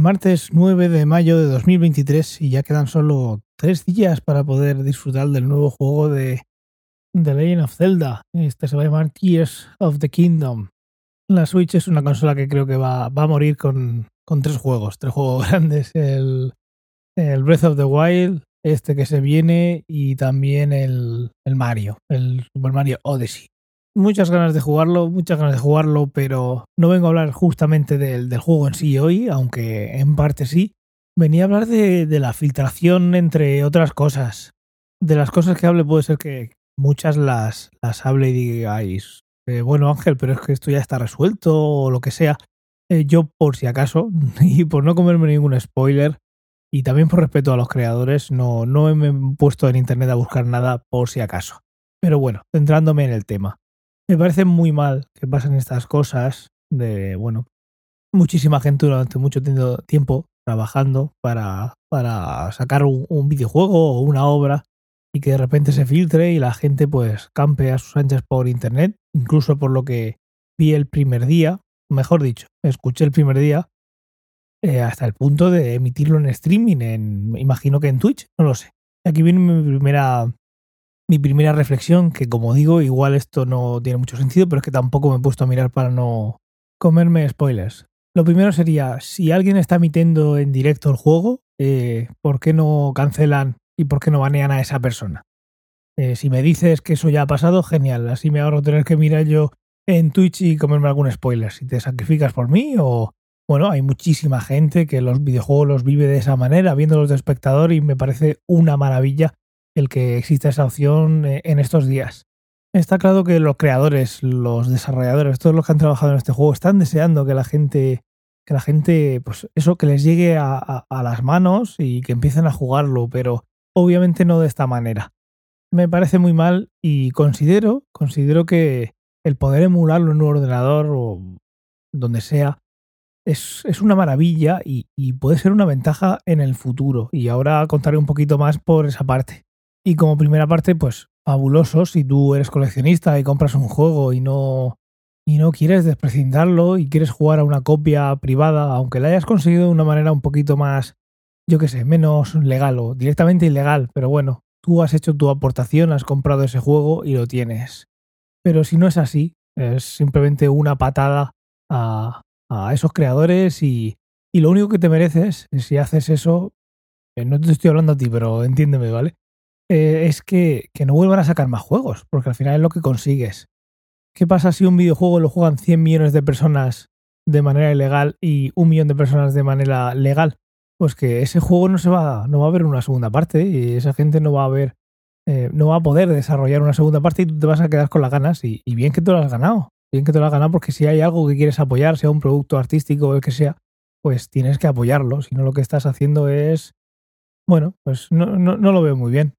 Martes 9 de mayo de 2023 y ya quedan solo tres días para poder disfrutar del nuevo juego de The Legend of Zelda. Este se va a llamar Tears of the Kingdom. La Switch es una consola que creo que va, a morir con, con, tres juegos, tres juegos grandes. El, el, Breath of the Wild, este que se viene y también el, el Mario, el Super Mario Odyssey muchas ganas de jugarlo, muchas ganas de jugarlo, pero no vengo a hablar justamente del, del juego en sí hoy, aunque en parte sí. Venía a hablar de, de, la filtración, entre otras cosas. De las cosas que hable puede ser que muchas las, las hable y digáis, eh, bueno Ángel, pero es que esto ya está resuelto o lo que sea. Eh, yo por si acaso, y por no comerme ningún spoiler, y también por respeto a los creadores, no, no me he puesto en internet a buscar nada por si acaso. Pero bueno, centrándome en el tema. Me parece muy mal que pasen estas cosas de, bueno, muchísima gente durante mucho tiempo trabajando para, para sacar un, videojuego o una obra y que de repente se filtre y la gente pues campe a sus anchas por internet, incluso por lo que vi el primer día, mejor dicho, escuché el primer día eh, hasta el punto de emitirlo en streaming, en, imagino que en Twitch, no lo sé. Aquí viene mi primera mi primera reflexión, que como digo, igual esto no tiene mucho sentido, pero es que tampoco me he puesto a mirar para no comerme spoilers. Lo primero sería, si alguien está emitiendo en directo el juego, eh, ¿por qué no cancelan y por qué no banean a esa persona? Eh, si me dices que eso ya ha pasado, genial, así me ahorro tener que mirar yo en Twitch y comerme algún spoiler. Si te sacrificas por mí o... Bueno, hay muchísima gente que los videojuegos los vive de esa manera, viéndolos de espectador y me parece una maravilla el que exista esa opción eh, en estos días. Está claro que los creadores, los desarrolladores, todos los que han trabajado en este juego están deseando que la gente, que la gente, pues eso, que les llegue a, las manos y que empiecen a jugarlo, pero obviamente no de esta manera. Me parece muy mal y considero, considero que el poder emularlo en un ordenador o donde sea es, es una maravilla y, puede ser una ventaja en el futuro. Y ahora contaré un poquito más por esa parte. Y como primera parte, pues fabuloso si tú eres coleccionista y compras un juego y no y no quieres desprecindarlo y quieres jugar a una copia privada, aunque la hayas conseguido de una manera un poquito más, yo qué sé, menos legal o directamente ilegal, pero bueno, tú has hecho tu aportación, has comprado ese juego y lo tienes. Pero si no es así, es simplemente una patada a, a esos creadores y, y, lo único que te mereces, si haces eso, eh, no te estoy hablando a ti, pero entiéndeme, ¿vale? Eh, es que, que, no vuelvan a sacar más juegos, porque al final es lo que consigues. ¿Qué pasa si un videojuego lo juegan 100 millones de personas de manera ilegal y un millón de personas de manera legal? Pues que ese juego no se va, no va a haber una segunda parte y esa gente no va a ver, eh, no va a poder desarrollar una segunda parte y tú te vas a quedar con las ganas y, bien que tú lo has ganado, bien que tú lo has ganado porque si hay algo que quieres apoyar, sea un producto artístico o el que sea, pues tienes que apoyarlo, si no lo que estás haciendo es, bueno, pues no, no, no lo veo muy bien.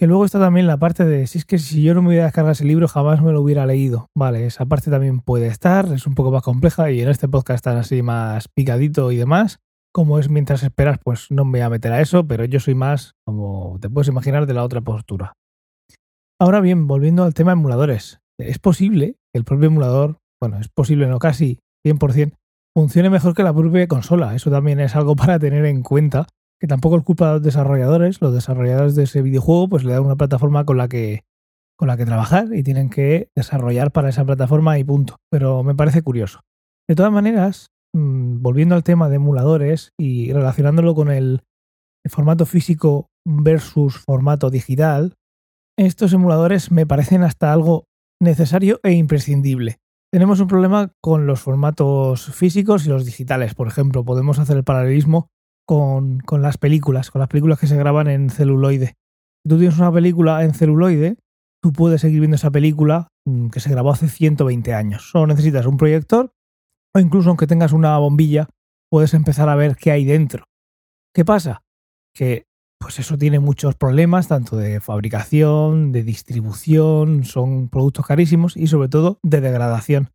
Que luego está también la parte de si es que si yo no me hubiera descargado ese libro jamás me lo hubiera leído. Vale, esa parte también puede estar, es un poco más compleja y en este podcast están así más picadito y demás. Como es mientras esperas, pues no me voy a meter a eso, pero yo soy más, como te puedes imaginar, de la otra postura. Ahora bien, volviendo al tema emuladores. Es posible que el propio emulador, bueno, es posible, no casi 100%, funcione mejor que la propia consola. Eso también es algo para tener en cuenta que tampoco es culpa de los desarrolladores, los desarrolladores de ese videojuego pues le dan una plataforma con la que con la que trabajar y tienen que desarrollar para esa plataforma y punto. Pero me parece curioso. De todas maneras, mmm, volviendo al tema de emuladores y relacionándolo con el formato físico versus formato digital, estos emuladores me parecen hasta algo necesario e imprescindible. Tenemos un problema con los formatos físicos y los digitales. Por ejemplo, podemos hacer el paralelismo con, las películas, con las películas que se graban en celuloide. Si tú tienes una película en celuloide, tú puedes seguir viendo esa película mm, que se grabó hace 120 años. Solo necesitas un proyector o incluso aunque tengas una bombilla, puedes empezar a ver qué hay dentro. ¿Qué pasa? Que pues eso tiene muchos problemas, tanto de fabricación, de distribución, son productos carísimos y sobre todo de degradación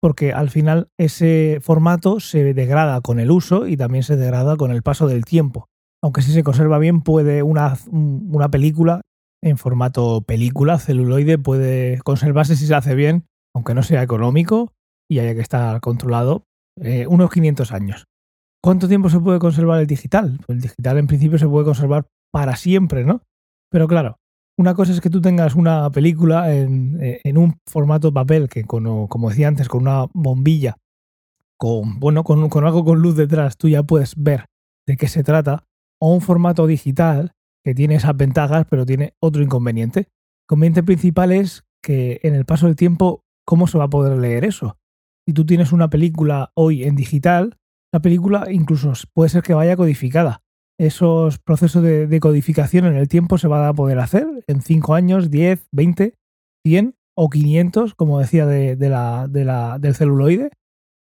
porque al final ese formato se degrada con el uso y también se degrada con el paso del tiempo. Aunque si se conserva bien, puede una, una película en formato película, celuloide, puede conservarse si se hace bien, aunque no sea económico y haya que estar controlado, eh, unos 500 años. ¿Cuánto tiempo se puede conservar el digital? Pues el digital en principio se puede conservar para siempre, ¿no? Pero claro, una cosa es que tú tengas una película en, en un formato papel que, como decía antes, con una bombilla, con, bueno, con, con algo con luz detrás, tú ya puedes ver de qué se trata, o un formato digital que tiene esas ventajas, pero tiene otro inconveniente. El inconveniente principal es que en el paso del tiempo, ¿cómo se va a poder leer eso? Si tú tienes una película hoy en digital, la película incluso puede ser que vaya codificada. Esos procesos de, codificación en el tiempo se van a poder hacer en 5 años, 10, 20, 100 o 500, como decía de, la, del celuloide.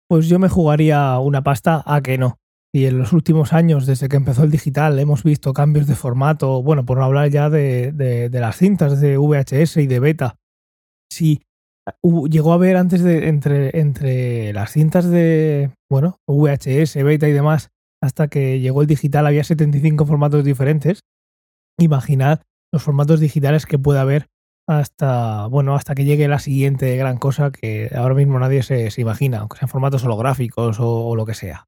Pues yo me jugaría una pasta a que no. Y en los últimos años, desde que empezó el digital, hemos visto cambios de formato, bueno, por no hablar ya de, de las cintas de VHS y de beta. Si llegó a haber antes de entre, entre las cintas de, bueno, VHS, beta y demás, hasta que llegó el digital había 75 formatos diferentes. Imaginad los formatos digitales que puede haber hasta, bueno, hasta que llegue la siguiente gran cosa que ahora mismo nadie se, imagina, aunque sean formatos holográficos o, lo que sea.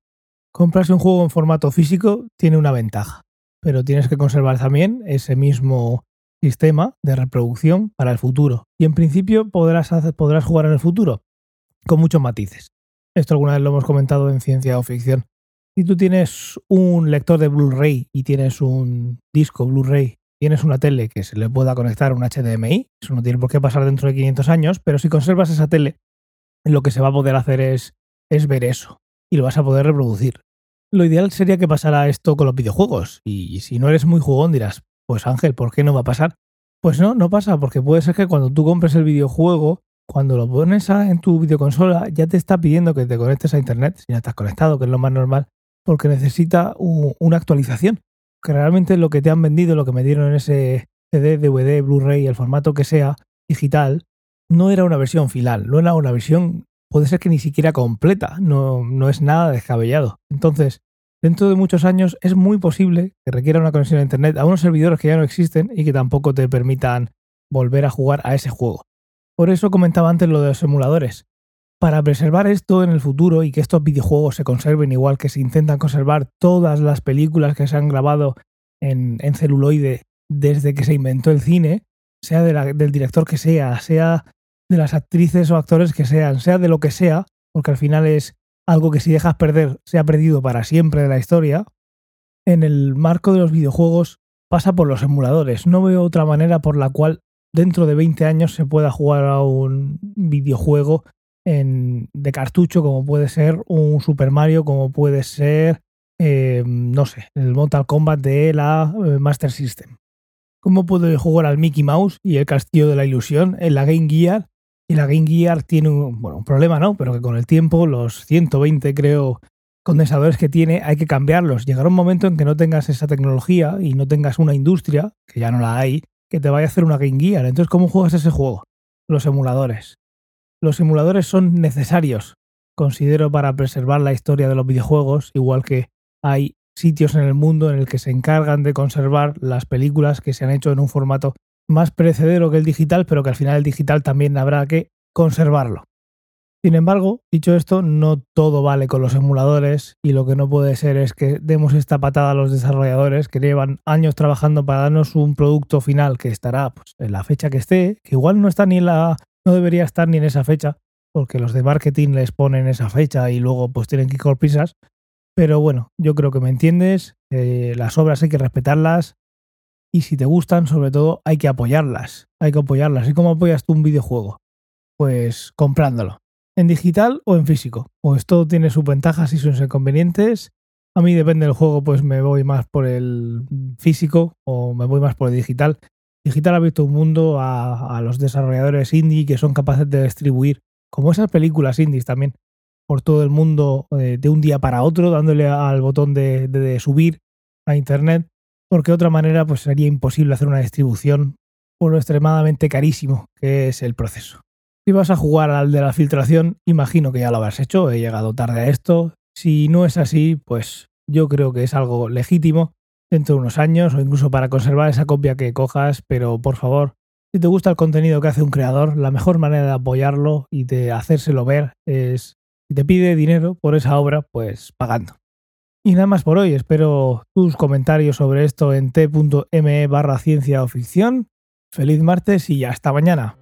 Comprarse un juego en formato físico tiene una ventaja, pero tienes que conservar también ese mismo sistema de reproducción para el futuro. Y en principio podrás, podrás jugar en el futuro con muchos matices. Esto alguna vez lo hemos comentado en ciencia o ficción. Si tú tienes un lector de Blu-ray y tienes un disco Blu-ray, tienes una tele que se le pueda conectar un HDMI, eso no tiene por qué pasar dentro de 500 años, pero si conservas esa tele, lo que se va a poder hacer es, es ver eso y lo vas a poder reproducir. Lo ideal sería que pasara esto con los videojuegos, y si no eres muy jugón dirás, pues Ángel, ¿por qué no va a pasar? Pues no, no pasa, porque puede ser que cuando tú compres el videojuego, cuando lo pones en tu videoconsola, ya te está pidiendo que te conectes a internet, si no estás conectado, que es lo más normal, porque necesita una actualización. Que realmente lo que te han vendido, lo que me dieron en ese CD, DVD, Blu-ray, el formato que sea, digital, no era una versión final, no era una versión, puede ser que ni siquiera completa, no, no es nada descabellado. Entonces, dentro de muchos años es muy posible que requiera una conexión a Internet a unos servidores que ya no existen y que tampoco te permitan volver a jugar a ese juego. Por eso comentaba antes lo de los emuladores. Para preservar esto en el futuro y que estos videojuegos se conserven igual que se intentan conservar todas las películas que se han grabado en, celuloide desde que se inventó el cine, sea del director que sea, sea de las actrices o actores que sean, sea de lo que sea, porque al final es algo que si dejas perder se ha perdido para siempre de la historia, en el marco de los videojuegos pasa por los emuladores. No veo otra manera por la cual dentro de 20 años se pueda jugar a un videojuego en, de cartucho como puede ser un Super Mario, como puede ser, eh, no sé, el Mortal Kombat de la eh, Master System. ¿Cómo puedo jugar al Mickey Mouse y el Castillo de la Ilusión en la Game Gear y la Game Gear tiene un, bueno, un problema, ¿no? Pero que con el tiempo, los 120 creo condensadores que tiene, hay que cambiarlos. Llegará un momento en que no tengas esa tecnología y no tengas una industria, que ya no la hay, que te vaya a hacer una Game Gear. Entonces, ¿cómo juegas ese juego? Los emuladores. Los emuladores son necesarios, considero, para preservar la historia de los videojuegos, igual que hay sitios en el mundo en el que se encargan de conservar las películas que se han hecho en un formato más precedero que el digital, pero que al final el digital también habrá que conservarlo. Sin embargo, dicho esto, no todo vale con los emuladores y lo que no puede ser es que demos esta patada a los desarrolladores que llevan años trabajando para darnos un producto final que estará pues, en la fecha que esté, que igual no está ni en la no debería estar ni en esa fecha, porque los de marketing les ponen esa fecha y luego pues tienen que ir con prisas. Pero bueno, yo creo que me entiendes, eh, las obras hay que respetarlas, y si te gustan, sobre todo, hay que apoyarlas. Hay que apoyarlas. ¿Y cómo apoyas tú un videojuego? Pues comprándolo. En digital o en físico. Pues todo tiene sus ventajas y sus inconvenientes. A mí depende del juego, pues me voy más por el físico o me voy más por el digital. Digital ha abierto un mundo a, los desarrolladores indie que son capaces de distribuir, como esas películas indies también, por todo el mundo eh, de un día para otro, dándole al botón de subir a internet porque de otra manera pues sería imposible hacer una distribución por lo extremadamente carísimo que es el proceso. Si vas a jugar al de la filtración, imagino que ya lo habrás hecho, he llegado tarde a esto. Si no es así, pues yo creo que es algo legítimo dentro de unos años o incluso para conservar esa copia que cojas, pero por favor, si te gusta el contenido que hace un creador, la mejor manera de apoyarlo y de hacérselo ver es, si te pide dinero por esa obra, pues pagando. Y nada más por hoy, espero tus comentarios sobre esto en t.me barra ciencia o ficción. Feliz martes y hasta mañana.